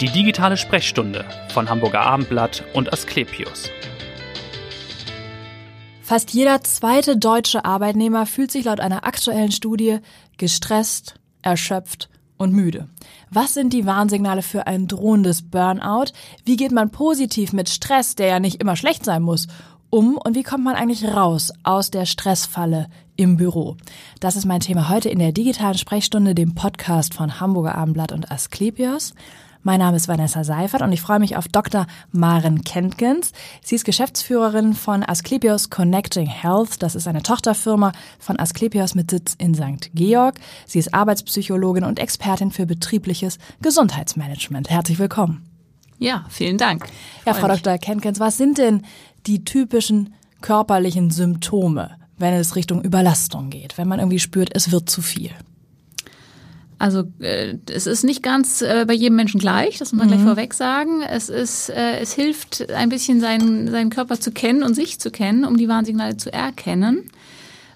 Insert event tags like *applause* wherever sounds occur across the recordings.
Die digitale Sprechstunde von Hamburger Abendblatt und Asklepios. Fast jeder zweite deutsche Arbeitnehmer fühlt sich laut einer aktuellen Studie gestresst, erschöpft und müde. Was sind die Warnsignale für ein drohendes Burnout? Wie geht man positiv mit Stress, der ja nicht immer schlecht sein muss, um und wie kommt man eigentlich raus aus der Stressfalle im Büro? Das ist mein Thema heute in der digitalen Sprechstunde, dem Podcast von Hamburger Abendblatt und Asklepios. Mein Name ist Vanessa Seifert und ich freue mich auf Dr. Maren Kentgens. Sie ist Geschäftsführerin von Asklepios Connecting Health. Das ist eine Tochterfirma von Asklepios mit Sitz in St. Georg. Sie ist Arbeitspsychologin und Expertin für betriebliches Gesundheitsmanagement. Herzlich willkommen. Ja, vielen Dank. Ja, Frau Dr. Kentgens, was sind denn die typischen körperlichen Symptome, wenn es Richtung Überlastung geht, wenn man irgendwie spürt, es wird zu viel? Also äh, es ist nicht ganz äh, bei jedem Menschen gleich, das muss man mhm. gleich vorweg sagen. Es ist, äh, es hilft ein bisschen seinen, seinen Körper zu kennen und sich zu kennen, um die Warnsignale zu erkennen,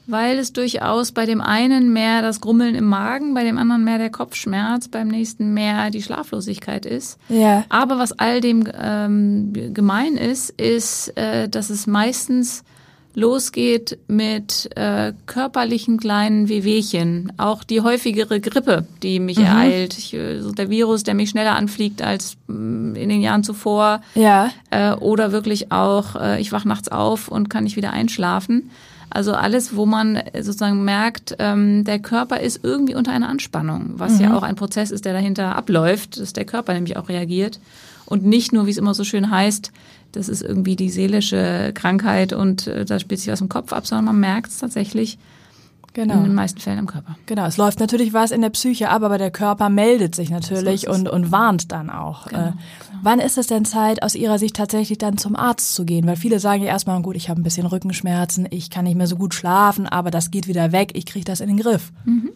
weil es durchaus bei dem einen mehr das Grummeln im Magen, bei dem anderen mehr der Kopfschmerz, beim nächsten mehr die Schlaflosigkeit ist. Ja. Aber was all dem ähm, gemein ist, ist, äh, dass es meistens losgeht mit äh, körperlichen kleinen Wehwehchen. Auch die häufigere Grippe, die mich mhm. ereilt. Ich, äh, so der Virus, der mich schneller anfliegt als mm, in den Jahren zuvor. Ja. Äh, oder wirklich auch, äh, ich wach nachts auf und kann nicht wieder einschlafen. Also alles, wo man sozusagen merkt, ähm, der Körper ist irgendwie unter einer Anspannung, was mhm. ja auch ein Prozess ist, der dahinter abläuft, dass der Körper nämlich auch reagiert. Und nicht nur, wie es immer so schön heißt, das ist irgendwie die seelische Krankheit und äh, da spielt sich was im Kopf ab, sondern man merkt es tatsächlich genau. in den meisten Fällen im Körper. Genau, es läuft natürlich was in der Psyche ab, aber der Körper meldet sich natürlich so und, und warnt dann auch. Genau, äh, genau. Wann ist es denn Zeit, aus Ihrer Sicht tatsächlich dann zum Arzt zu gehen? Weil viele sagen ja erstmal, gut, ich habe ein bisschen Rückenschmerzen, ich kann nicht mehr so gut schlafen, aber das geht wieder weg, ich kriege das in den Griff. Mhm.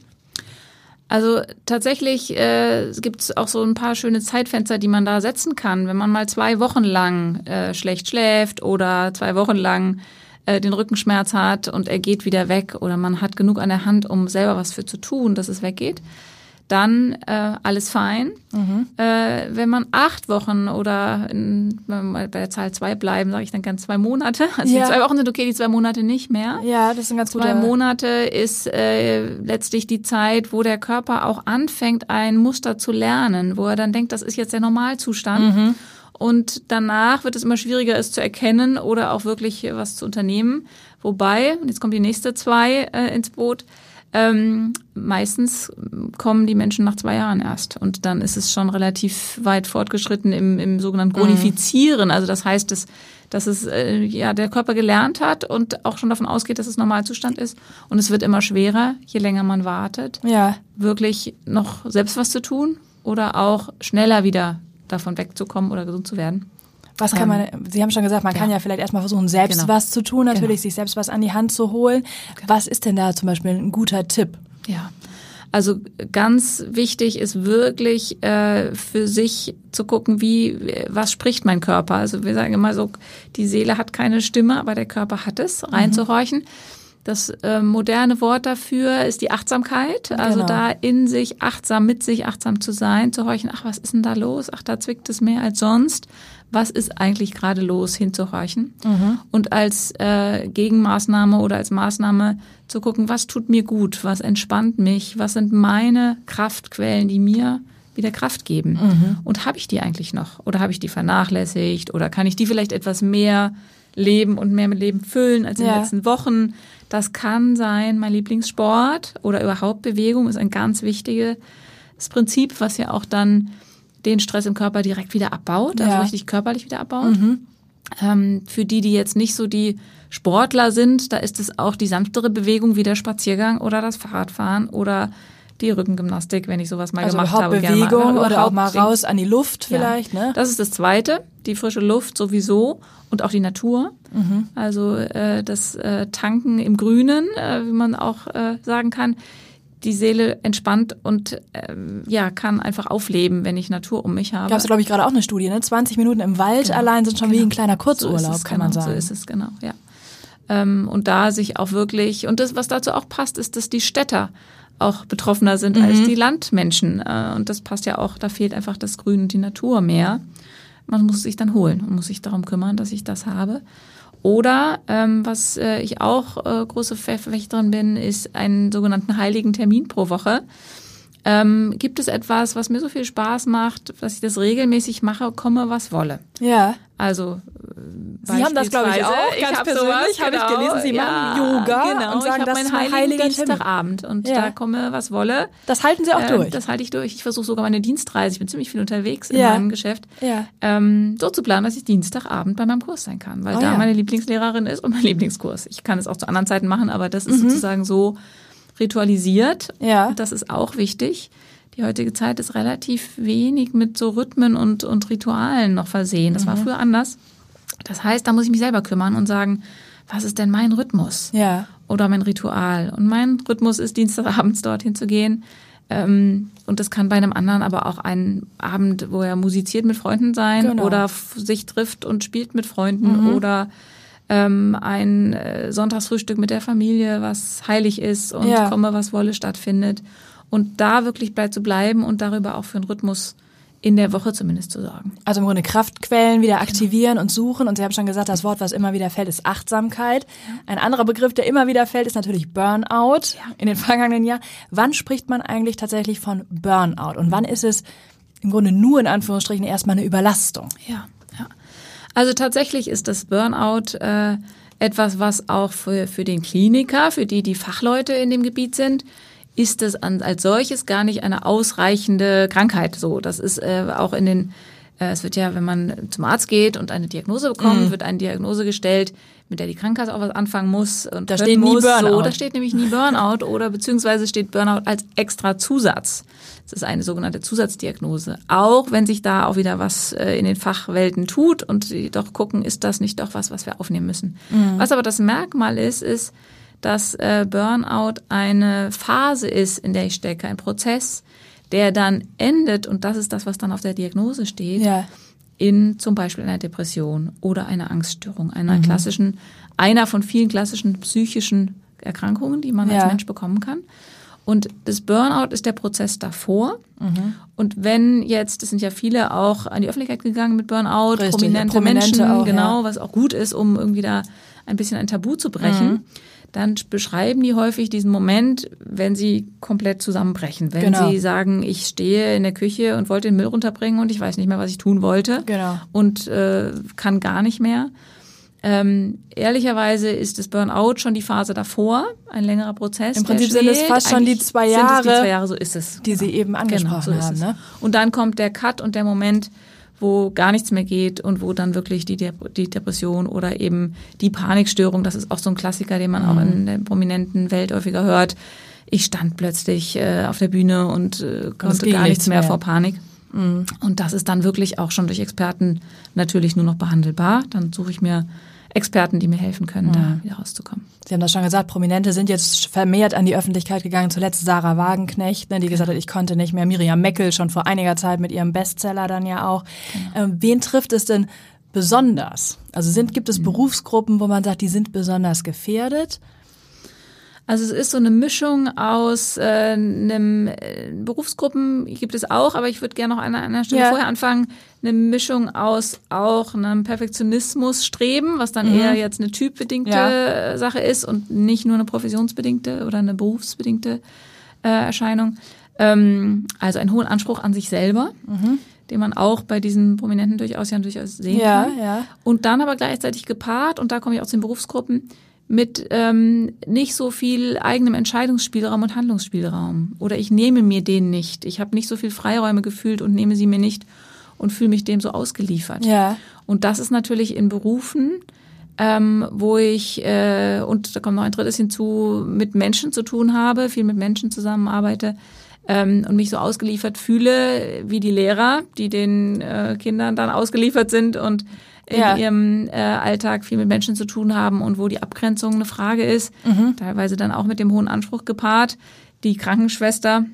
Also tatsächlich äh, gibt es auch so ein paar schöne Zeitfenster, die man da setzen kann. Wenn man mal zwei Wochen lang äh, schlecht schläft oder zwei Wochen lang äh, den Rückenschmerz hat und er geht wieder weg oder man hat genug an der Hand, um selber was für zu tun, dass es weggeht, dann äh, alles fein. Mhm. Äh, wenn man acht Wochen oder in, wenn wir bei der Zahl zwei bleiben, sage ich dann ganz zwei Monate. *laughs* Also ja. die zwei Wochen sind okay, die zwei Monate nicht mehr. Ja, das sind ganz gute. Zwei Monate ist äh, letztlich die Zeit, wo der Körper auch anfängt, ein Muster zu lernen, wo er dann denkt, das ist jetzt der Normalzustand. Mhm. Und danach wird es immer schwieriger, es zu erkennen oder auch wirklich was zu unternehmen. Wobei, und jetzt kommt die nächste zwei äh, ins Boot, ähm, meistens kommen die Menschen nach zwei Jahren erst und dann ist es schon relativ weit fortgeschritten im, im sogenannten Chronifizieren. Also das heißt, dass, dass es äh, ja der Körper gelernt hat und auch schon davon ausgeht, dass es Normalzustand ist und es wird immer schwerer, je länger man wartet, ja. wirklich noch selbst was zu tun oder auch schneller wieder davon wegzukommen oder gesund zu werden. Was kann man, ähm, Sie haben schon gesagt, man ja. kann ja vielleicht erstmal versuchen, selbst genau. was zu tun, natürlich genau. sich selbst was an die Hand zu holen. Okay. Was ist denn da zum Beispiel ein guter Tipp? Ja. Also ganz wichtig ist wirklich äh, für sich zu gucken, wie was spricht mein Körper. Also wir sagen immer so, die Seele hat keine Stimme, aber der Körper hat es. Reinzuhorchen. Mhm. Das äh, moderne Wort dafür ist die Achtsamkeit. Also genau. da in sich achtsam, mit sich achtsam zu sein, zu horchen, ach, was ist denn da los? Ach, da zwickt es mehr als sonst was ist eigentlich gerade los, hinzuhorchen mhm. und als äh, Gegenmaßnahme oder als Maßnahme zu gucken, was tut mir gut, was entspannt mich, was sind meine Kraftquellen, die mir wieder Kraft geben. Mhm. Und habe ich die eigentlich noch? Oder habe ich die vernachlässigt? Oder kann ich die vielleicht etwas mehr leben und mehr mit Leben füllen als in ja. den letzten Wochen? Das kann sein, mein Lieblingssport oder überhaupt Bewegung ist ein ganz wichtiges Prinzip, was ja auch dann den Stress im Körper direkt wieder abbaut, also ja. richtig körperlich wieder abbaut. Mhm. Ähm, für die, die jetzt nicht so die Sportler sind, da ist es auch die sanftere Bewegung wie der Spaziergang oder das Fahrradfahren oder die Rückengymnastik, wenn ich sowas mal also gemacht habe. Bewegung mal, oder auch mal raus an die Luft vielleicht. Ja. Ne? Das ist das Zweite, die frische Luft sowieso und auch die Natur. Mhm. Also äh, das äh, Tanken im Grünen, äh, wie man auch äh, sagen kann die Seele entspannt und ähm, ja, kann einfach aufleben, wenn ich Natur um mich habe. Gab es, glaube ich, gerade auch eine Studie, ne? 20 Minuten im Wald genau. allein sind schon genau. wie ein kleiner Kurzurlaub, so kann genau, man sagen. So ist es, genau, ja. Ähm, und da sich auch wirklich, und das, was dazu auch passt, ist, dass die Städter auch betroffener sind mhm. als die Landmenschen. Äh, und das passt ja auch, da fehlt einfach das Grün und die Natur mehr. Man muss sich dann holen und muss sich darum kümmern, dass ich das habe. Oder ähm, was äh, ich auch äh, große Verfechterin bin, ist einen sogenannten heiligen Termin pro Woche. Ähm, gibt es etwas, was mir so viel Spaß macht, dass ich das regelmäßig mache, komme, was wolle? Ja. Also Sie haben das, glaube ich, auch. Ganz ich persönlich habe genau. ich gelesen, Sie ja, machen Yoga genau. und sagen, ich das ist mein heiliger Dienstagabend und ja. da komme, was wolle. Das halten Sie auch äh, durch? Das halte ich durch. Ich versuche sogar meine Dienstreise, ich bin ziemlich viel unterwegs ja. in meinem Geschäft, ja. ähm, so zu planen, dass ich Dienstagabend bei meinem Kurs sein kann, weil oh, da ja. meine Lieblingslehrerin ist und mein Lieblingskurs. Ich kann es auch zu anderen Zeiten machen, aber das ist mhm. sozusagen so ritualisiert. Ja. Das ist auch wichtig. Die heutige Zeit ist relativ wenig mit so Rhythmen und, und Ritualen noch versehen. Das mhm. war früher anders. Das heißt, da muss ich mich selber kümmern und sagen, was ist denn mein Rhythmus? Ja. Oder mein Ritual? Und mein Rhythmus ist, Dienstagabends dorthin zu gehen. Ähm, und das kann bei einem anderen aber auch ein Abend, wo er musiziert mit Freunden sein Genau. oder sich trifft und spielt mit Freunden Mhm. oder ähm, ein äh, Sonntagsfrühstück mit der Familie, was heilig ist und Ja. komme, was wolle stattfindet. Und da wirklich bei zu bleiben und darüber auch für einen Rhythmus in der Woche zumindest zu sorgen. Also im Grunde Kraftquellen wieder aktivieren und suchen. Und Sie haben schon gesagt, das Wort, was immer wieder fällt, ist Achtsamkeit. Ein anderer Begriff, der immer wieder fällt, ist natürlich Burnout in den vergangenen Jahren. Wann spricht man eigentlich tatsächlich von Burnout? Und wann ist es im Grunde nur in Anführungsstrichen erstmal eine Überlastung? Ja, ja. Also tatsächlich ist das Burnout äh, etwas, was auch für, für den Kliniker, für die, die Fachleute in dem Gebiet sind, ist es als solches gar nicht eine ausreichende Krankheit. So, das ist äh, auch in den, es wird ja, wenn man zum Arzt geht und eine Diagnose bekommt, Mhm. wird eine Diagnose gestellt, mit der die Krankenkasse auch was anfangen muss und Da steht nie. Burnout. So, da steht nämlich nie Burnout oder beziehungsweise steht Burnout als extra Zusatz. Das ist eine sogenannte Zusatzdiagnose. Auch wenn sich da auch wieder was äh, in den Fachwelten tut und sie doch gucken, ist das nicht doch was, was wir aufnehmen müssen. Was aber das Merkmal ist, ist, dass äh, Burnout eine Phase ist, in der ich stecke, ein Prozess, der dann endet, und das ist das, was dann auf der Diagnose steht, Ja. in zum Beispiel einer Depression oder einer Angststörung, einer Mhm. klassischen, einer von vielen klassischen psychischen Erkrankungen, die man Ja. als Mensch bekommen kann. Und das Burnout ist der Prozess davor. Mhm. Und wenn jetzt, es sind ja viele auch an die Öffentlichkeit gegangen mit Burnout, Richtig, prominente, Prominente Menschen, auch, genau, ja. was auch gut ist, um irgendwie da ein bisschen ein Tabu zu brechen. Mhm. Dann beschreiben die häufig diesen Moment, wenn sie komplett zusammenbrechen. Wenn Genau. sie sagen, ich stehe in der Küche und wollte den Müll runterbringen und ich weiß nicht mehr, was ich tun wollte Genau. und äh, kann gar nicht mehr. Ähm, ehrlicherweise ist das Burnout schon die Phase davor, ein längerer Prozess. Im Prinzip sind es fast schon die zwei Sind es die Jahre, zwei Jahre, so ist es. die Sie eben angesprochen Genau, so haben. Ne? Und dann kommt der Cut und der Moment, wo gar nichts mehr geht und wo dann wirklich die, Dep die Depression oder eben die Panikstörung, das ist auch so ein Klassiker, den man auch Mhm. in der prominenten Welt häufiger hört. Ich stand plötzlich äh, auf der Bühne und äh, konnte gar nichts mehr mehr. vor Panik. Und das ist dann wirklich auch schon durch Experten natürlich nur noch behandelbar. Dann suche ich mir Experten, die mir helfen können, da wieder rauszukommen. Sie haben das schon gesagt, Prominente sind jetzt vermehrt an die Öffentlichkeit gegangen. Zuletzt Sarah Wagenknecht, ne, die gesagt hat, ich konnte nicht mehr. Miriam Meckel schon vor einiger Zeit mit ihrem Bestseller dann ja auch. Ähm, wen trifft es denn besonders? Also sind, gibt es Berufsgruppen, wo man sagt, die sind besonders gefährdet? Also es ist so eine Mischung aus äh, einem äh, Berufsgruppen gibt es auch, aber ich würde gerne noch an einer Stelle Ja. vorher anfangen. Eine Mischung aus auch einem Perfektionismus streben, was dann eher jetzt eine typbedingte Ja. äh, Sache ist und nicht nur eine professionsbedingte oder eine berufsbedingte äh, Erscheinung. Ähm, also einen hohen Anspruch an sich selber, den man auch bei diesen Prominenten durchaus ja durchaus sehen Ja, kann. ja. Und dann aber gleichzeitig gepaart, und da komme ich auch zu den Berufsgruppen, mit ähm, nicht so viel eigenem Entscheidungsspielraum und Handlungsspielraum. Oder ich nehme mir den nicht. Ich habe nicht so viel Freiräume gefühlt und nehme sie mir nicht und fühle mich dem so ausgeliefert. Ja. Und das ist natürlich in Berufen, ähm, wo ich, äh, und da kommt noch ein drittes hinzu, mit Menschen zu tun habe, viel mit Menschen zusammenarbeite ähm, und mich so ausgeliefert fühle, wie die Lehrer, die den äh, Kindern dann ausgeliefert sind und in Ja. ihrem äh, Alltag viel mit Menschen zu tun haben und wo die Abgrenzung eine Frage ist, teilweise dann auch mit dem hohen Anspruch gepaart. Die Krankenschwester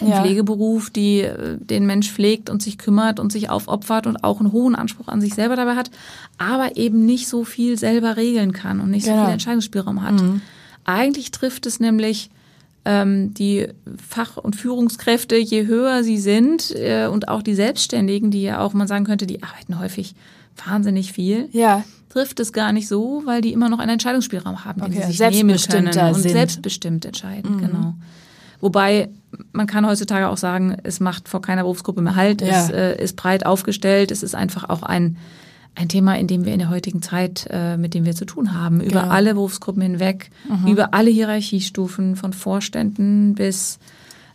im Ja. Pflegeberuf, die äh, den Mensch pflegt und sich kümmert und sich aufopfert und auch einen hohen Anspruch an sich selber dabei hat, aber eben nicht so viel selber regeln kann und nicht so Genau. viel Entscheidungsspielraum hat. Eigentlich trifft es nämlich ähm, die Fach- und Führungskräfte, je höher sie sind äh, und auch die Selbstständigen, die ja auch, man sagen könnte, die arbeiten häufig wahnsinnig viel. Ja. Trifft es gar nicht so, weil die immer noch einen Entscheidungsspielraum haben, den Okay, sie sich nehmen können und sind. selbstbestimmt entscheiden, genau. Wobei man kann heutzutage auch sagen, es macht vor keiner Berufsgruppe mehr Halt, Ja. es äh, ist breit aufgestellt, es ist einfach auch ein, ein Thema, in dem wir in der heutigen Zeit, äh, mit dem wir zu tun haben, über Genau. alle Berufsgruppen hinweg, über alle Hierarchiestufen, von Vorständen bis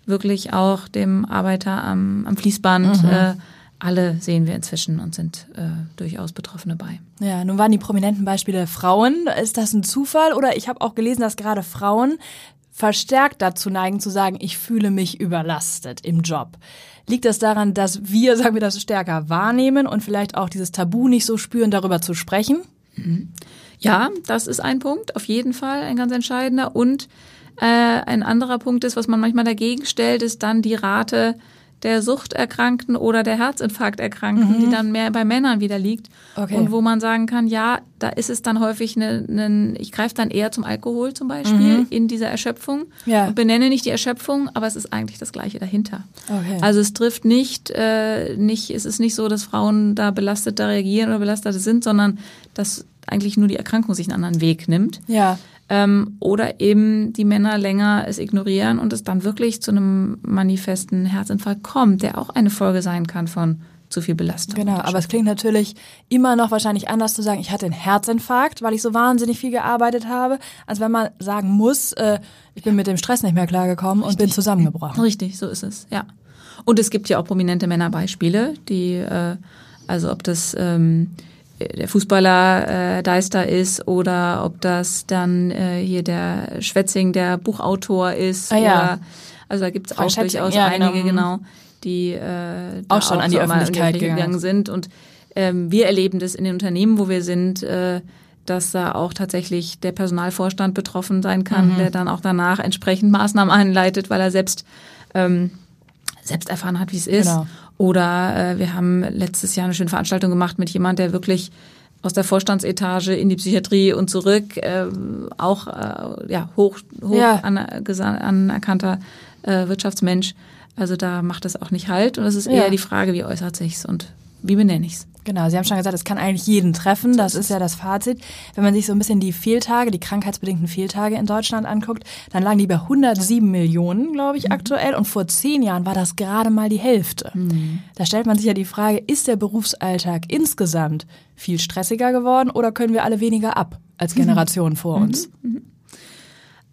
wirklich auch dem Arbeiter am, am Fließband. Äh, alle sehen wir inzwischen und sind äh, durchaus Betroffene bei. Ja, nun waren die prominenten Beispiele Frauen. Ist das ein Zufall? Oder ich habe auch gelesen, dass gerade Frauen verstärkt dazu neigen zu sagen, ich fühle mich überlastet im Job. Liegt das daran, dass wir, *laughs* sagen wir das, stärker wahrnehmen und vielleicht auch dieses Tabu nicht so spüren, darüber zu sprechen? Ja, das ist ein Punkt, auf jeden Fall ein ganz entscheidender. Und äh, ein anderer Punkt ist, was man manchmal dagegen stellt, ist dann die Rate der Suchterkrankten oder der Herzinfarkterkrankten, die dann mehr bei Männern wieder liegt. Okay. Und wo man sagen kann, ja, da ist es dann häufig eine, eine ich greife dann eher zum Alkohol zum Beispiel in dieser Erschöpfung Ja. und benenne nicht die Erschöpfung, aber es ist eigentlich das Gleiche dahinter. Okay. Also es trifft nicht, äh, nicht, es ist nicht so, dass Frauen da belasteter reagieren oder belasteter sind, sondern dass eigentlich nur die Erkrankung sich einen anderen Weg nimmt. Ja. Ähm, oder eben die Männer länger es ignorieren und es dann wirklich zu einem manifesten Herzinfarkt kommt, der auch eine Folge sein kann von zu viel Belastung. Genau, aber es klingt natürlich immer noch wahrscheinlich anders zu sagen, ich hatte einen Herzinfarkt, weil ich so wahnsinnig viel gearbeitet habe, als wenn man sagen muss, äh, ich bin mit dem Stress nicht mehr klargekommen und bin zusammengebrochen. Richtig, so ist es, ja. Und es gibt ja auch prominente Männerbeispiele, die, äh, also ob das ähm, der Fußballer äh, Deister ist oder ob das dann äh, hier der Schwetzing, der Buchautor ist. Ah, ja. oder, also da gibt es auch durchaus ja, genau. einige, genau, die äh, Auch schon an die Öffentlichkeit gegangen. sind. Und ähm, wir erleben das in den Unternehmen, wo wir sind, äh, dass da auch tatsächlich der Personalvorstand betroffen sein kann, Mhm. der dann auch danach entsprechend Maßnahmen *laughs* einleitet, weil er selbst ähm, selbst erfahren hat, wie es ist. Genau. Oder äh, wir haben letztes Jahr eine schöne Veranstaltung gemacht mit jemand, der wirklich aus der Vorstandsetage in die Psychiatrie und zurück äh, auch äh, ja, hoch, hoch Ja. Anerkannter äh, Wirtschaftsmensch. Also da macht es auch nicht halt. Und es ist Ja. eher die Frage, wie äußert sich's und wie benenne ich's? Genau, Sie haben schon gesagt, es kann eigentlich jeden treffen. Das ist ja das Fazit. Wenn man sich so ein bisschen die Fehltage, die krankheitsbedingten Fehltage in Deutschland anguckt, dann lagen die bei 107 Millionen, glaube ich, aktuell. Und vor zehn Jahren war das gerade mal die Hälfte. Da stellt man sich ja die Frage, ist der Berufsalltag insgesamt viel stressiger geworden oder können wir alle weniger ab als Generation vor uns?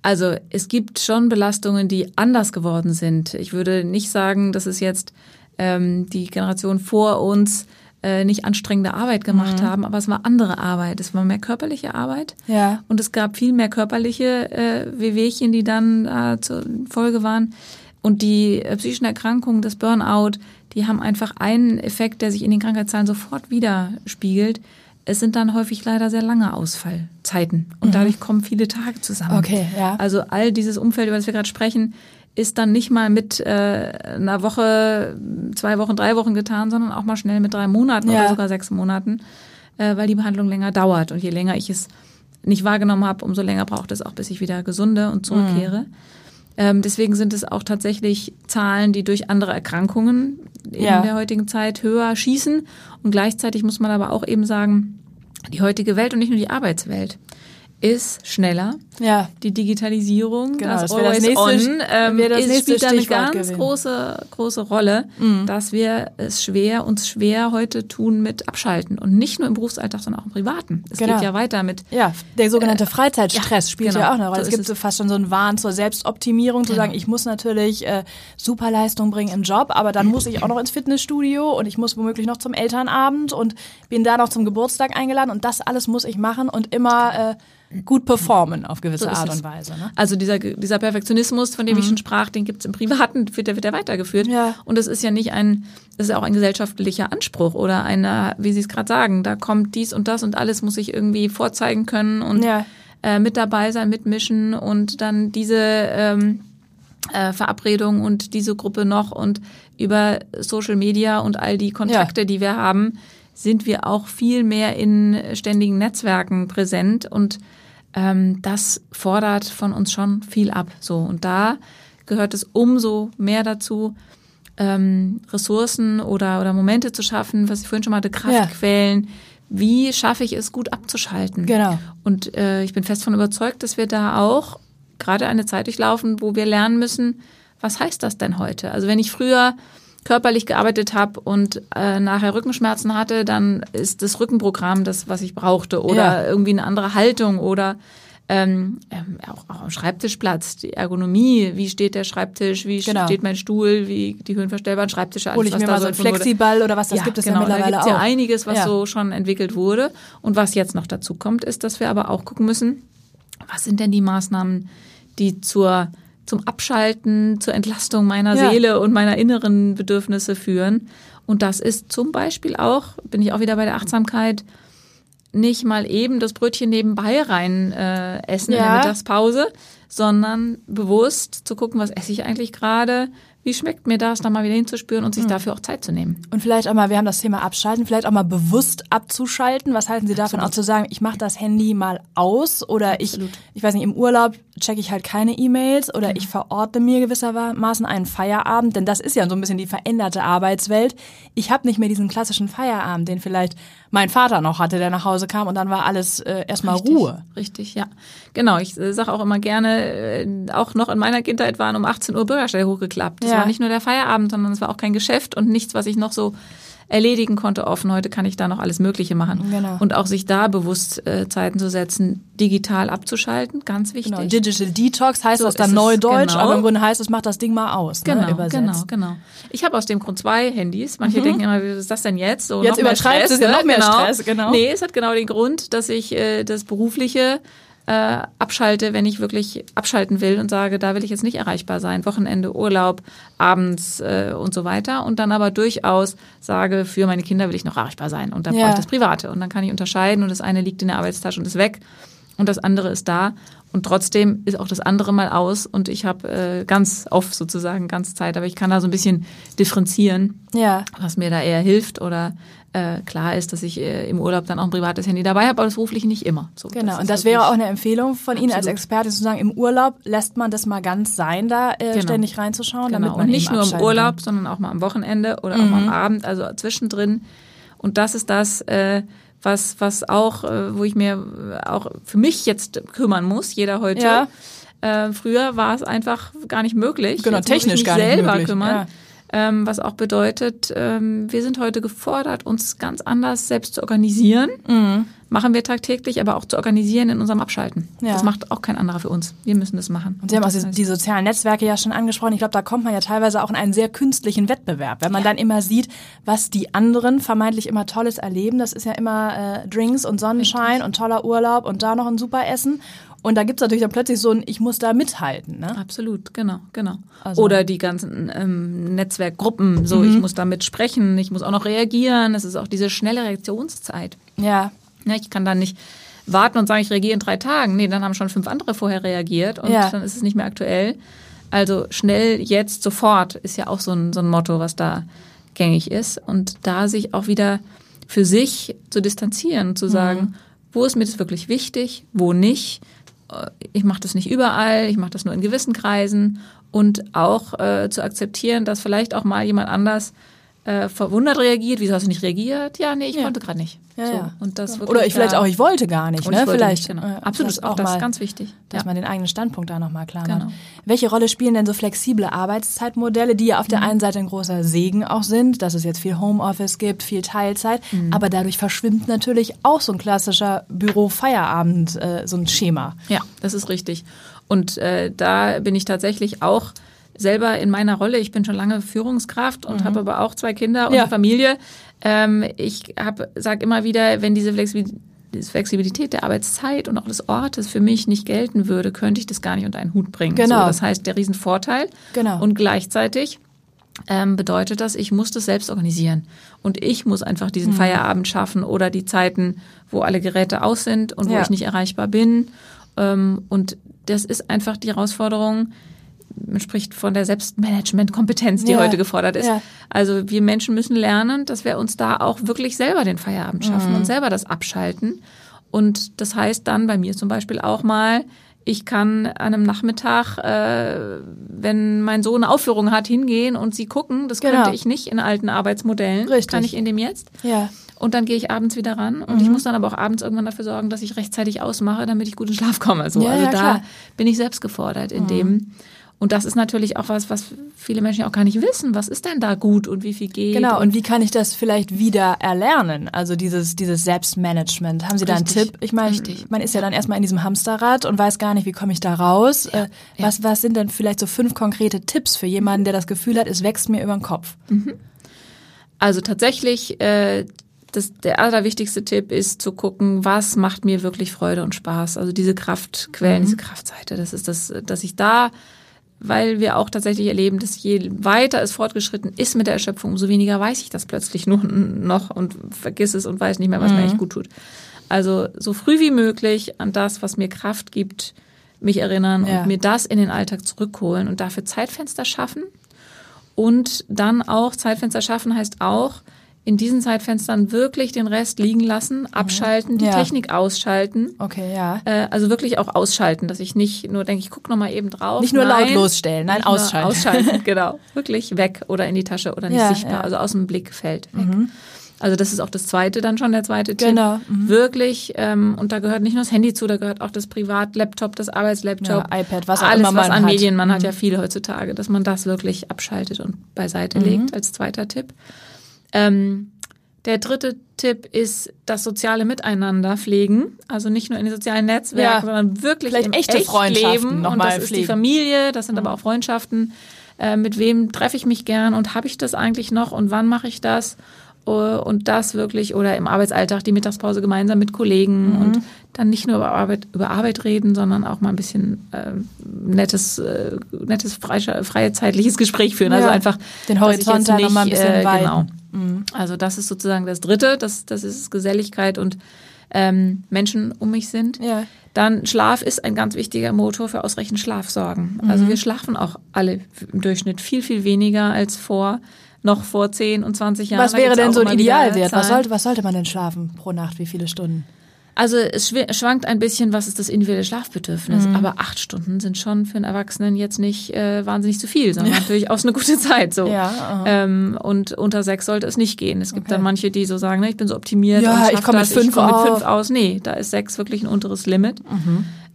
Also es gibt schon Belastungen, die anders geworden sind. Ich würde nicht sagen, dass es jetzt ähm, die Generation vor uns äh, nicht anstrengende Arbeit gemacht haben, aber es war andere Arbeit. Es war mehr körperliche Arbeit. Ja. Und es gab viel mehr körperliche äh, Wehwehchen, die dann äh, zur Folge waren. Und die äh, psychischen Erkrankungen, das Burnout, die haben einfach einen Effekt, der sich in den Krankheitszahlen sofort widerspiegelt. Es sind dann häufig leider sehr lange Ausfallzeiten. Und dadurch kommen viele Tage zusammen. Okay, ja. Also all dieses Umfeld, über das wir gerade sprechen, ist dann nicht mal mit äh, einer Woche, zwei Wochen, drei Wochen getan, sondern auch mal schnell mit drei Monaten Ja. oder sogar sechs Monaten, äh, weil die Behandlung länger dauert. Und je länger ich es nicht wahrgenommen habe, umso länger braucht es auch, bis ich wieder gesunde und zurückkehre. Ähm, deswegen sind es auch tatsächlich Zahlen, die durch andere Erkrankungen Ja. in der heutigen Zeit höher schießen. Und gleichzeitig muss man aber auch eben sagen, die heutige Welt und nicht nur die Arbeitswelt ist schneller. Ja. Die Digitalisierung, Genau, das, das wäre das Always nächste- On, ähm, das ist, spielt da eine Stichwort ganz. Mhm. große, große Rolle, dass wir es schwer, uns schwer heute tun mit Abschalten. Und nicht nur im Berufsalltag, sondern auch im Privaten. Es Genau. geht ja weiter mit Ja, der sogenannte Freizeitstress ja, spielt genau. ja auch eine Rolle. So es gibt so fast schon so einen Wahn zur Selbstoptimierung, zu Genau. sagen, ich muss natürlich äh, Superleistung bringen im Job, aber dann muss ich auch noch ins Fitnessstudio und ich muss womöglich noch zum Elternabend und bin da noch zum Geburtstag eingeladen und das alles muss ich machen und immer äh, gut performen auf gewisse So Art es. und Weise. Ne? Also dieser, dieser Perfektionismus, von dem ich schon sprach, den gibt's im Privaten, *laughs* wird der, wird der weitergeführt. Mhm. Ja. Und das ist ja nicht ein, das ist ja auch ein gesellschaftlicher Anspruch oder eine, wie Sie es gerade sagen, da kommt dies und das und alles muss ich irgendwie vorzeigen können und Ja. äh, mit dabei sein, mitmischen und dann diese ähm, äh, Verabredung und diese Gruppe noch und über Social Media und all die Kontakte, die wir haben, sind wir auch viel mehr in ständigen Netzwerken präsent und ähm, das fordert von uns schon viel ab. So und da gehört es umso mehr dazu, ähm, Ressourcen oder oder Momente zu schaffen, was ich vorhin schon mal hatte, Kraftquellen. Ja. Wie schaffe ich es, gut abzuschalten? Genau. Und äh, ich bin fest davon überzeugt, dass wir da auch gerade eine Zeit durchlaufen, wo wir lernen müssen, was heißt das denn heute? Also wenn ich früher körperlich gearbeitet habe und äh, nachher Rückenschmerzen hatte, dann ist das Rückenprogramm das, was ich brauchte oder ja. irgendwie eine andere Haltung oder ähm, ähm, auch, auch am Schreibtischplatz, die Ergonomie, wie steht der Schreibtisch, wie genau. steht mein Stuhl, wie die höhenverstellbaren Schreibtische, alles, Hol ich was mir da mal so ein Flexiball oder was, das ja, gibt es genau, ja mittlerweile da auch. ja einiges, was ja. so schon entwickelt wurde. Und was jetzt noch dazu kommt, ist, dass wir aber auch gucken müssen, was sind denn die Maßnahmen, die zur zum Abschalten, zur Entlastung meiner ja. Seele und meiner inneren Bedürfnisse führen. Und das ist zum Beispiel auch, bin ich auch wieder bei der Achtsamkeit, nicht mal eben das Brötchen nebenbei rein äh, essen ja. in der Mittagspause, sondern bewusst zu gucken, was esse ich eigentlich gerade, wie schmeckt mir das, da mal wieder hinzuspüren und sich mhm. dafür auch Zeit zu nehmen. Und vielleicht auch mal, wir haben das Thema Abschalten, vielleicht auch mal bewusst abzuschalten. Was halten Sie davon, Absolut. auch zu sagen, ich mache das Handy mal aus oder ich, ich weiß nicht, im Urlaub checke ich halt keine E-Mails oder mhm. ich verorte mir gewissermaßen einen Feierabend, denn das ist ja so ein bisschen die veränderte Arbeitswelt. Ich habe nicht mehr diesen klassischen Feierabend, den vielleicht mein Vater noch hatte, der nach Hause kam und dann war alles äh, erstmal Ruhe. Richtig, ja. Genau, ich äh, sage auch immer gerne, äh, auch noch in meiner Kindheit waren um 18 Uhr Bürgersteige hochgeklappt. Das ja. War nicht nur der Feierabend, sondern es war auch kein Geschäft und nichts, was ich noch so erledigen konnte offen. Heute kann ich da noch alles Mögliche machen. Genau. Und auch sich da bewusst äh, Zeiten zu setzen, digital abzuschalten, ganz wichtig. Genau. Digital Detox heißt so das dann Neudeutsch, genau. aber im Grunde heißt es, mach das Ding mal aus. Ne, genau, ne, übersetzt. genau, genau. Ich habe aus dem Grund zwei Handys. Manche mhm. denken immer, wie ist das denn jetzt? So, jetzt übertreibt es ja noch mehr genau. Stress, genau. Nee, es hat genau den Grund, dass ich äh, das berufliche äh, abschalte, wenn ich wirklich abschalten will und sage, da will ich jetzt nicht erreichbar sein, Wochenende, Urlaub, abends äh, und so weiter. Und dann aber durchaus sage, für meine Kinder will ich noch erreichbar sein und da ja. brauche ich das Private. Und dann kann ich unterscheiden und das eine liegt in der Arbeitstasche und ist weg und das andere ist da. Und trotzdem ist auch das andere mal aus und ich habe äh, ganz oft sozusagen ganz Zeit, aber ich kann da so ein bisschen differenzieren, ja. was mir da eher hilft oder äh, klar ist, dass ich äh, im Urlaub dann auch ein privates Handy dabei habe, aber das berufliche nicht immer. So, genau, das und das wäre auch eine Empfehlung von Absolut. Ihnen als Expertin zu sagen, im Urlaub lässt man das mal ganz sein, da äh, genau. ständig reinzuschauen, genau. damit man und nicht nur im Urlaub, kann. sondern auch mal am Wochenende oder mhm. auch am Abend, also zwischendrin. Und das ist das, äh, was, was auch, äh, wo ich mir auch für mich jetzt kümmern muss, jeder heute. Ja. Äh, früher war es einfach gar nicht möglich. Genau, jetzt technisch gar nicht selber möglich. kümmern. Ja. Ähm, was auch bedeutet, ähm, wir sind heute gefordert, uns ganz anders selbst zu organisieren. Mhm. Machen wir tagtäglich, aber auch zu organisieren in unserem Abschalten. Ja. Das macht auch kein anderer für uns. Wir müssen das machen. Und Sie haben auch die, die sozialen Netzwerke ja schon angesprochen. Ich glaube, da kommt man ja teilweise auch in einen sehr künstlichen Wettbewerb. Wenn man ja. dann immer sieht, was die anderen vermeintlich immer Tolles erleben. Das ist ja immer äh, Drinks und Sonnenschein Richtig. und toller Urlaub und da noch ein super Essen. Und da gibt's natürlich dann plötzlich so ein, ich muss da mithalten. Ne? Absolut, genau, genau. Also. Oder die ganzen ähm, Netzwerkgruppen, so mhm. ich muss da mitsprechen, ich muss auch noch reagieren. Es ist auch diese schnelle Reaktionszeit. Ja. ja ich kann dann nicht warten und sagen, ich reagiere in drei Tagen. Nee, dann haben schon fünf andere vorher reagiert und ja. dann ist es nicht mehr aktuell. Also schnell, jetzt, sofort ist ja auch so ein, so ein Motto, was da gängig ist. Und da sich auch wieder für sich zu distanzieren zu sagen, mhm. wo ist mir das wirklich wichtig, wo nicht ich mache das nicht überall, ich mache das nur in gewissen Kreisen. Und auch äh, zu akzeptieren, dass vielleicht auch mal jemand anders äh, verwundert reagiert. Wieso hast du nicht reagiert? Ja, nee, ich ja. konnte gerade nicht. Ja, so. ja. Und das Oder ich vielleicht auch, ich wollte gar nicht. Ne? vielleicht nicht, genau. Absolut, ist auch das mal, ganz wichtig. Dass ja. man den eigenen Standpunkt da nochmal klar genau. macht. Welche Rolle spielen denn so flexible Arbeitszeitmodelle, die ja auf der mhm. einen Seite ein großer Segen auch sind, dass es jetzt viel Homeoffice gibt, viel Teilzeit, mhm. aber dadurch verschwimmt natürlich auch so ein klassischer Büro-Feierabend, äh, so ein Schema. Ja, das ist richtig. Und äh, da bin ich tatsächlich auch selber in meiner Rolle, ich bin schon lange Führungskraft und mhm. habe aber auch zwei Kinder und ja. eine Familie. Ähm, ich sage immer wieder, wenn diese Flexibilität der Arbeitszeit und auch des Ortes für mich nicht gelten würde, könnte ich das gar nicht unter einen Hut bringen. Genau. So, das heißt, der Riesenvorteil. Genau. Und gleichzeitig ähm, bedeutet das, ich muss das selbst organisieren. Und ich muss einfach diesen mhm. Feierabend schaffen oder die Zeiten, wo alle Geräte aus sind und wo ja. ich nicht erreichbar bin. Ähm, und das ist einfach die Herausforderung, man spricht von der Selbstmanagement-Kompetenz, die ja, heute gefordert ist. Ja. Also wir Menschen müssen lernen, dass wir uns da auch wirklich selber den Feierabend schaffen mhm. und selber das abschalten. Und das heißt dann bei mir zum Beispiel auch mal, ich kann an einem Nachmittag, äh, wenn mein Sohn eine Aufführung hat, hingehen und sie gucken. Das Genau. könnte ich nicht in alten Arbeitsmodellen. Richtig. Kann ich in dem jetzt. Ja. Und dann gehe ich abends wieder ran. Und ich muss dann aber auch abends irgendwann dafür sorgen, dass ich rechtzeitig ausmache, damit ich gut in Schlaf komme. So. Ja, also ja, da. Mhm. bin ich selbst gefordert in dem. Und das ist natürlich auch was, was viele Menschen auch gar nicht wissen. Was ist denn da gut und wie viel geht? Genau, und wie kann ich das vielleicht wieder erlernen? Also dieses, dieses Selbstmanagement. Haben Sie da einen Richtig, Tipp? Ich meine, man ist ja dann erstmal in diesem Hamsterrad und weiß gar nicht, wie komme ich da raus. äh, ja. Was, was sind denn vielleicht so fünf konkrete Tipps für jemanden, der das Gefühl hat, es wächst mir über den Kopf? Also tatsächlich, äh, das, der allerwichtigste Tipp ist zu gucken, was macht mir wirklich Freude und Spaß. Also diese Kraftquellen, diese Kraftseite. Das ist das, dass ich da, weil wir auch tatsächlich erleben, dass je weiter es fortgeschritten ist mit der Erschöpfung, umso weniger weiß ich das plötzlich nur noch und vergiss es und weiß nicht mehr, was mir echt gut tut. Also so früh wie möglich an das, was mir Kraft gibt, mich erinnern Ja. und mir das in den Alltag zurückholen und dafür Zeitfenster schaffen. Und dann auch Zeitfenster schaffen heißt auch, in diesen Zeitfenstern wirklich den Rest liegen lassen, abschalten, die Ja. Technik ausschalten. Okay, ja. Äh, also wirklich auch ausschalten, dass ich nicht nur denke, ich gucke noch mal eben drauf. Nicht nur nein, lautlos stellen, nein, ausschalten. Ausschalten, *laughs* genau. Wirklich weg oder in die Tasche oder nicht Ja, sichtbar, ja. Mhm. also aus dem Blickfeld weg. Also das ist auch das zweite, dann schon der zweite Tipp. Genau, mhm. Wirklich, ähm, und da gehört nicht nur das Handy zu, da gehört auch das Privatlaptop, das Arbeitslaptop, Ja, iPad, was auch alles, immer man was an hat. Mhm. Medien man hat ja viel heutzutage, dass man das wirklich abschaltet und beiseite Mhm. legt als zweiter Tipp. Ähm, der dritte Tipp ist das soziale Miteinander pflegen. Also nicht nur in den sozialen Netzwerken, Ja. sondern wirklich Vielleicht im echte Echtleben. Freundschaften noch Und das ist die pflegen. Familie, das sind aber auch Freundschaften. Äh, mit wem treffe ich mich gern und habe ich das eigentlich noch und wann mache ich das? Und das wirklich, oder im Arbeitsalltag die Mittagspause gemeinsam mit Kollegen Mhm. und dann nicht nur über Arbeit, über Arbeit reden, sondern auch mal ein bisschen äh, nettes, äh, nettes freie, freie zeitliches Gespräch führen. Also Ja. einfach Den Horizont jetzt da noch mal ein bisschen äh, weiten. Genau. Also das ist sozusagen das Dritte, das, das ist Geselligkeit und ähm, Menschen um mich sind. Ja. Dann Schlaf ist ein ganz wichtiger Motor für ausreichend Schlaf sorgen. Mhm. Also wir schlafen auch alle im Durchschnitt viel, viel weniger als vor, noch vor 10 und 20 Jahren. Was wäre denn so ein Idealwert? Was sollte, was sollte man denn schlafen pro Nacht? Wie viele Stunden? Also es schw- schwankt ein bisschen, was ist das individuelle Schlafbedürfnis. Mhm. Aber acht Stunden sind schon für einen Erwachsenen jetzt nicht äh, wahnsinnig zu viel, sondern natürlich auch eine gute Zeit. So. Ja, ähm, und unter sechs sollte es nicht gehen. Es gibt Okay. dann manche, die so sagen, ne, ich bin so optimiert. Ja, und ich schaff komm mit fünf komm mit fünf aus. Nee, da ist sechs wirklich ein unteres Limit, äh,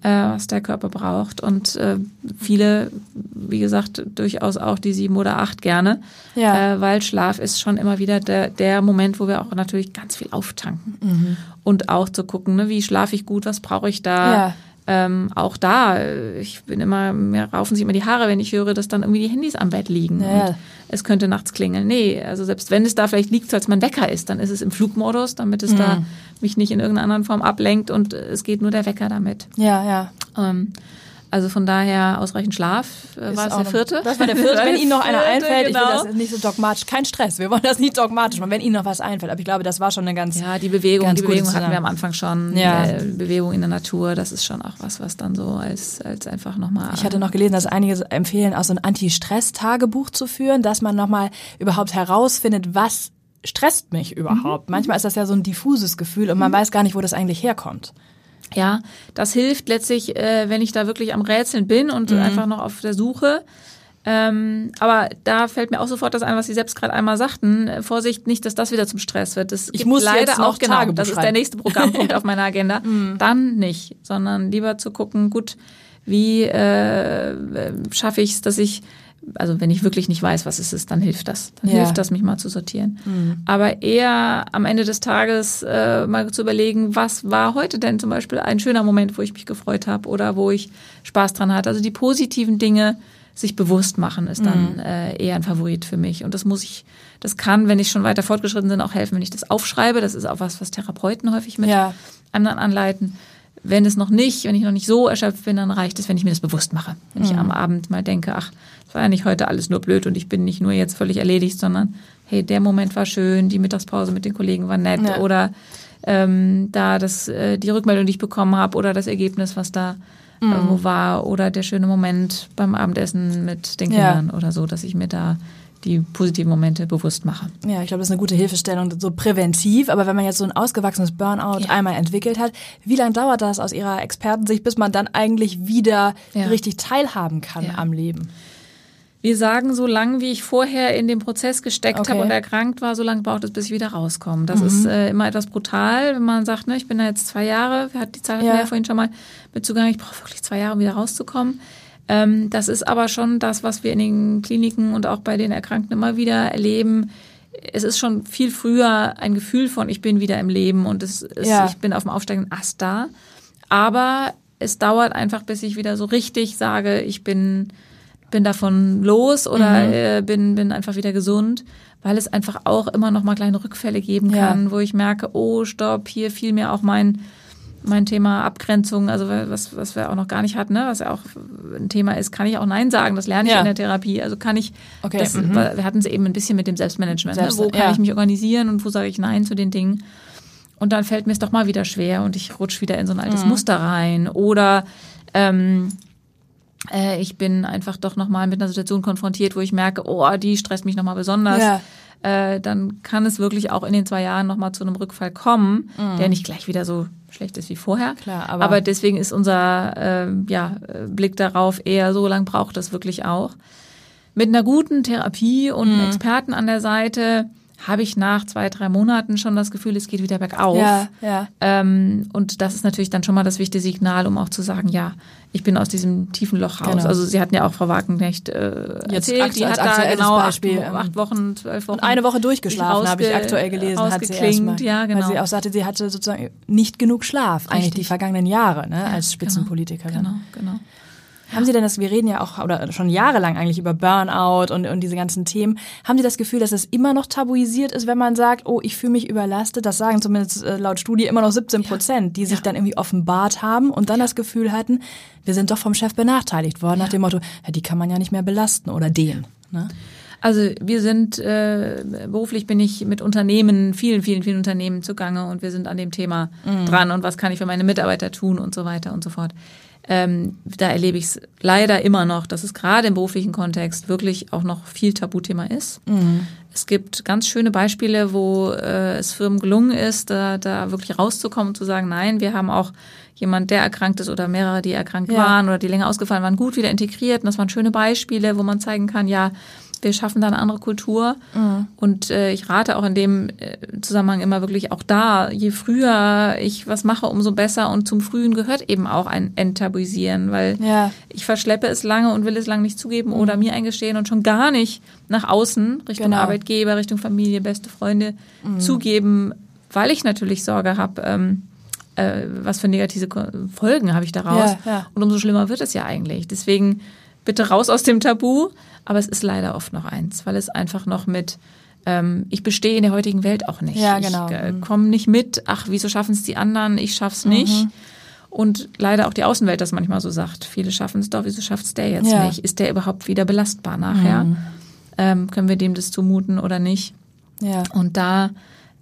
was der Körper braucht. Und äh, viele, wie gesagt, durchaus auch die sieben oder acht gerne, Ja. äh, weil Schlaf ist schon immer wieder der, der Moment, wo wir auch natürlich ganz viel auftanken. Mhm. Und auch zu gucken, ne, wie schlafe ich gut, was brauche ich da. Ja. Ähm, auch da, äh, ich bin immer, mir raufen sich immer die Haare, wenn ich höre, dass dann irgendwie die Handys am Bett liegen. Ja. Und es könnte nachts klingeln. Nee, also selbst wenn es da vielleicht liegt, als mein Wecker ist, dann ist es im Flugmodus, damit es Mhm. da mich nicht in irgendeiner anderen Form ablenkt und äh, es geht nur der Wecker damit. Ja, ja. Ähm, also von daher ausreichend Schlaf. Äh, war es der noch- vierte? Das war der vierte. *laughs* Wenn Ihnen noch einer einfällt, ich will genau. das nicht so dogmatisch, kein Stress. Wir wollen das nicht dogmatisch machen, wenn Ihnen noch was einfällt. Aber ich glaube, das war schon eine ganz. Ja, die Bewegung, die Bewegung hatten wir am Anfang schon. Ja. Äh, Bewegung in der Natur, das ist schon auch was, was dann so als, als einfach nochmal. Ich hatte noch gelesen, dass einige empfehlen, auch so ein Anti-Stress-Tagebuch zu führen, dass man nochmal überhaupt herausfindet, was stresst mich überhaupt. Mhm. Manchmal ist das ja so ein diffuses Gefühl und man weiß gar nicht, wo das eigentlich herkommt. Ja, das hilft letztlich, äh, wenn ich da wirklich am Rätseln bin und Mhm. einfach noch auf der Suche. Ähm, aber da fällt mir auch sofort das ein, was Sie selbst gerade einmal sagten. Äh, Vorsicht, nicht, dass das wieder zum Stress wird. Das gibt muss leider auch genau. Tagebuch Das ist der nächste Programmpunkt *laughs* auf meiner Agenda. Dann nicht, sondern lieber zu gucken, gut, wie äh, äh, schaffe ich es, dass ich also wenn ich wirklich nicht weiß, was es ist, dann hilft das. Dann Ja. hilft das, mich mal zu sortieren. Aber eher am Ende des Tages äh, mal zu überlegen, was war heute denn zum Beispiel ein schöner Moment, wo ich mich gefreut habe oder wo ich Spaß dran hatte. Also die positiven Dinge sich bewusst machen, ist dann äh, eher ein Favorit für mich. Und das muss ich, das kann, wenn ich schon weiter fortgeschritten bin, auch helfen, wenn ich das aufschreibe. Das ist auch was, was Therapeuten häufig mit Ja. anderen anleiten. Wenn es noch nicht, wenn ich noch nicht so erschöpft bin, dann reicht es, wenn ich mir das bewusst mache. Wenn ich am Abend mal denke, ach, es war ja nicht heute alles nur blöd und ich bin nicht nur jetzt völlig erledigt, sondern hey, der Moment war schön, die Mittagspause mit den Kollegen war nett Ja. oder ähm, da das, äh, die Rückmeldung, die ich bekommen habe oder das Ergebnis, was da irgendwo war oder der schöne Moment beim Abendessen mit den Ja. Kindern oder so, dass ich mir da die positiven Momente bewusst mache. Ja, ich glaube, das ist eine gute Hilfestellung, so präventiv. Aber wenn man jetzt so ein ausgewachsenes Burnout ja. einmal entwickelt hat, wie lange dauert das aus Ihrer Expertensicht, bis man dann eigentlich wieder ja. richtig teilhaben kann ja. am Leben? Wir sagen, so lange wie ich vorher in den Prozess gesteckt okay. habe und erkrankt war, so lange braucht es, bis ich wieder rauskomme. Das mhm. ist äh, immer etwas brutal, wenn man sagt, ne, ich bin da jetzt zwei Jahre, hatten die Zahl ja. vorhin schon mal mit Zugang, ich brauche wirklich zwei Jahre, um wieder rauszukommen. Ähm, das ist aber schon das, was wir in den Kliniken und auch bei den Erkrankten immer wieder erleben. Es ist schon viel früher ein Gefühl von, ich bin wieder im Leben und es ist, ja. ich bin auf dem aufsteigenden Ast da. Aber es dauert einfach, bis ich wieder so richtig sage, ich bin bin davon los oder mhm. äh, bin, bin einfach wieder gesund, weil es einfach auch immer noch mal kleine Rückfälle geben kann, ja. wo ich merke, oh, stopp, hier fiel mir auch mein, mein Thema Abgrenzung, also was, was wir auch noch gar nicht hatten, ne? was ja auch ein Thema ist, kann ich auch Nein sagen, das lerne ich ja. in der Therapie. Also kann ich, okay. das, mhm. wir hatten es eben ein bisschen mit dem Selbstmanagement, Selbst, ne? wo kann ja. ich mich organisieren und wo sage ich Nein zu den Dingen. Und dann fällt mir es doch mal wieder schwer und ich rutsche wieder in so ein altes mhm. Muster rein. Oder ähm, äh, ich bin einfach doch nochmal mit einer Situation konfrontiert, wo ich merke, oh, die stresst mich nochmal besonders. Ja. Äh, dann kann es wirklich auch in den zwei Jahren nochmal zu einem Rückfall kommen, mhm. der nicht gleich wieder so schlecht ist wie vorher. Klar, aber, aber deswegen ist unser äh, ja, Blick darauf eher so lang braucht das wirklich auch. Mit einer guten Therapie und mhm. Experten an der Seite habe ich nach zwei, drei Monaten schon das Gefühl, es geht wieder bergauf. Ja, ja. Ähm, und das ist natürlich dann schon mal das wichtige Signal, um auch zu sagen, ja, ich bin aus diesem tiefen Loch raus. Genau. Also Sie hatten ja auch Frau Wagenknecht äh, Jetzt erzählt, die hat da genau Beispiel, acht, ähm, acht, Wochen, zwölf Wochen. Und eine Woche durchgeschlafen, habe ich aktuell gelesen, hat sie erstmal. Ja, genau. Weil sie auch sagte, sie hatte sozusagen nicht genug Schlaf, Richtig. eigentlich die vergangenen Jahre ne, ja, als genau. Spitzenpolitikerin. Genau, genau. Haben Sie denn das, wir reden ja auch oder schon jahrelang eigentlich über Burnout und, und diese ganzen Themen. Haben Sie das Gefühl, dass es immer noch tabuisiert ist, wenn man sagt, oh, ich fühle mich überlastet? Das sagen zumindest äh, laut Studie immer noch 17 Prozent, die sich ja. dann irgendwie offenbart haben und dann ja. das Gefühl hatten, wir sind doch vom Chef benachteiligt worden, nach dem Motto, ja, die kann man ja nicht mehr belasten oder den. Ne? Also wir sind, äh, beruflich bin ich mit Unternehmen, vielen, vielen, vielen Unternehmen zugange und wir sind an dem Thema mhm. dran und was kann ich für meine Mitarbeiter tun und so weiter und so fort. Ähm, da erlebe ich es leider immer noch, dass es gerade im beruflichen Kontext wirklich auch noch viel Tabuthema ist. Mhm. Es gibt ganz schöne Beispiele, wo äh, es Firmen gelungen ist, da, da wirklich rauszukommen und zu sagen, nein, wir haben auch jemand, der erkrankt ist oder mehrere, die erkrankt ja. waren oder die länger ausgefallen waren, gut wieder integriert. Und das waren schöne Beispiele, wo man zeigen kann, ja, wir schaffen da eine andere Kultur. Mhm. Und äh, ich rate auch in dem äh, Zusammenhang immer wirklich auch da, je früher ich was mache, umso besser. Und zum Frühen gehört eben auch ein Enttabuisieren, weil ja. ich verschleppe es lange und will es lange nicht zugeben mhm. oder mir eingestehen und schon gar nicht nach außen, Richtung genau. Arbeitgeber, Richtung Familie, beste Freunde mhm. zugeben, weil ich natürlich Sorge habe, ähm, äh, was für negative Folgen habe ich daraus. Ja, ja. Und umso schlimmer wird es ja eigentlich. Deswegen bitte raus aus dem Tabu. Aber es ist leider oft noch eins, weil es einfach noch mit ähm, ich bestehe in der heutigen Welt auch nicht. Ja, genau. Ich äh, mhm. komme nicht mit. Ach, wieso schaffen es die anderen? Ich schaff's nicht. Mhm. Und leider auch die Außenwelt das manchmal so sagt. Viele schaffen es doch, wieso schafft es der jetzt ja. nicht? Ist der überhaupt wieder belastbar nachher? Mhm. Ähm, können wir dem das zumuten oder nicht? Ja. Und da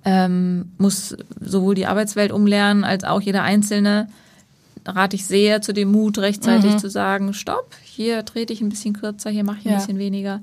ähm, muss sowohl die Arbeitswelt umlernen, als auch jeder Einzelne rate ich sehr zu dem Mut, rechtzeitig mhm. zu sagen, stopp, hier trete ich ein bisschen kürzer, hier mache ich ein ja. bisschen weniger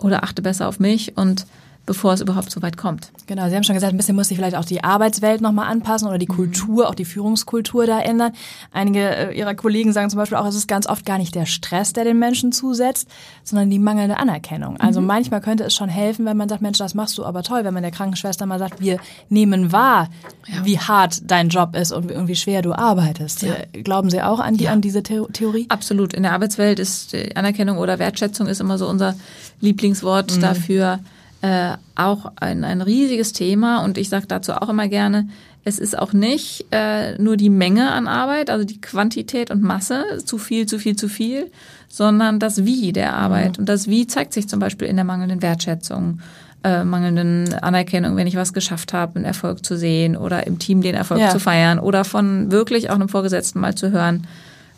oder achte besser auf mich und bevor es überhaupt so weit kommt. Genau, Sie haben schon gesagt, ein bisschen muss sich vielleicht auch die Arbeitswelt nochmal anpassen oder die mhm. Kultur, auch die Führungskultur da ändern. Einige äh, Ihrer Kollegen sagen zum Beispiel auch, es ist ganz oft gar nicht der Stress, der den Menschen zusetzt, sondern die mangelnde Anerkennung. Also mhm. manchmal könnte es schon helfen, wenn man sagt, Mensch, das machst du aber toll, wenn man der Krankenschwester mal sagt, wir nehmen wahr, ja. wie hart dein Job ist und wie schwer du arbeitest. Ja. Äh, glauben Sie auch an, die, ja. an diese Theorie? Absolut. In der Arbeitswelt ist Anerkennung oder Wertschätzung ist immer so unser Lieblingswort mhm. dafür äh, auch ein, ein riesiges Thema und ich sage dazu auch immer gerne, es ist auch nicht äh, nur die Menge an Arbeit, also die Quantität und Masse, zu viel, zu viel, zu viel, sondern das Wie der Arbeit. Mhm. Und das Wie zeigt sich zum Beispiel in der mangelnden Wertschätzung, äh, mangelnden Anerkennung, wenn ich was geschafft habe, einen Erfolg zu sehen oder im Team den Erfolg ja. zu feiern oder von wirklich auch einem Vorgesetzten mal zu hören,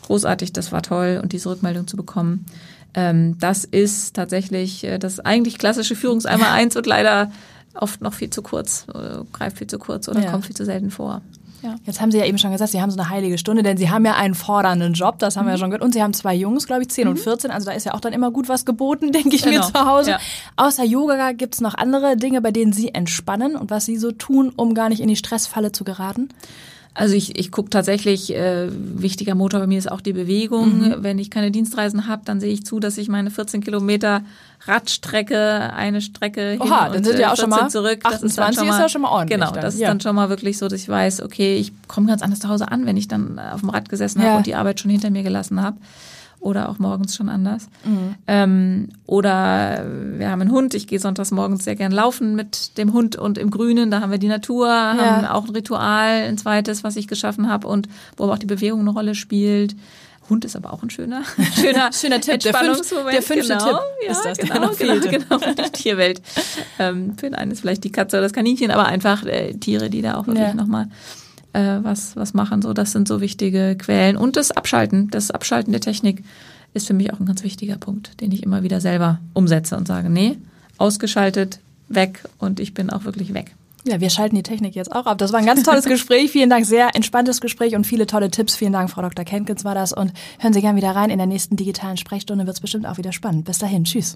großartig, das war toll und diese Rückmeldung zu bekommen. Ähm, das ist tatsächlich äh, das eigentlich klassische Führungseimer *laughs* eins und leider oft noch viel zu kurz, äh, greift viel zu kurz oder ja. kommt viel zu selten vor. Ja. Jetzt haben Sie ja eben schon gesagt, Sie haben so eine heilige Stunde, denn Sie haben ja einen fordernden Job, das haben wir ja Mhm. schon gehört. Und Sie haben zwei Jungs, glaube ich, 10 und 14, also da ist ja auch dann immer gut was geboten, *laughs* denke ich mir Genau. zu Hause. Ja. Außer Yoga gibt's noch andere Dinge, bei denen Sie entspannen und was Sie so tun, um gar nicht in die Stressfalle zu geraten? Also ich, ich gucke tatsächlich, äh, wichtiger Motor bei mir ist auch die Bewegung. Mhm. Wenn ich keine Dienstreisen habe, dann sehe ich zu, dass ich meine 14 Kilometer Radstrecke, eine Strecke hin Oha, und dann sind äh, ja auch schon mal 14 zurück. Das ist, dann 28 schon ist mal, ja schon mal ordentlich Genau, dann, das ja. ist dann schon mal wirklich so, dass ich weiß, okay, ich komme ganz anders zu Hause an, wenn ich dann äh, auf dem Rad gesessen Ja. habe und die Arbeit schon hinter mir gelassen habe. Oder auch morgens schon anders. Mhm. Ähm, oder wir haben einen Hund. Ich gehe sonntags morgens sehr gern laufen mit dem Hund und im Grünen. Da haben wir die Natur, haben auch ein Ritual, ein zweites, was ich geschaffen habe und wo aber auch die Bewegung eine Rolle spielt. Hund ist aber auch ein schöner, *laughs* schöner, *laughs* Schöner Tipp. Der fünf- der fünfte genau. Tipp ja, ist das, der genau, noch genau, fehlte. genau, die Tierwelt. Ähm, für den einen ist vielleicht die Katze oder das Kaninchen, aber einfach äh, Tiere, die da auch wirklich Ja. nochmal äh, was, was machen. So, das sind so wichtige Quellen. Und das Abschalten, das Abschalten der Technik ist für mich auch ein ganz wichtiger Punkt, den ich immer wieder selber umsetze und sage, nee, ausgeschaltet, weg und ich bin auch wirklich weg. Ja, wir schalten die Technik jetzt auch ab. Das war ein ganz tolles *laughs* Gespräch. Vielen Dank, sehr entspanntes Gespräch und viele tolle Tipps. Vielen Dank, Frau Dr. Kenkins war das. Und hören Sie gern wieder rein. In der nächsten digitalen Sprechstunde wird's bestimmt auch wieder spannend. Bis dahin, tschüss.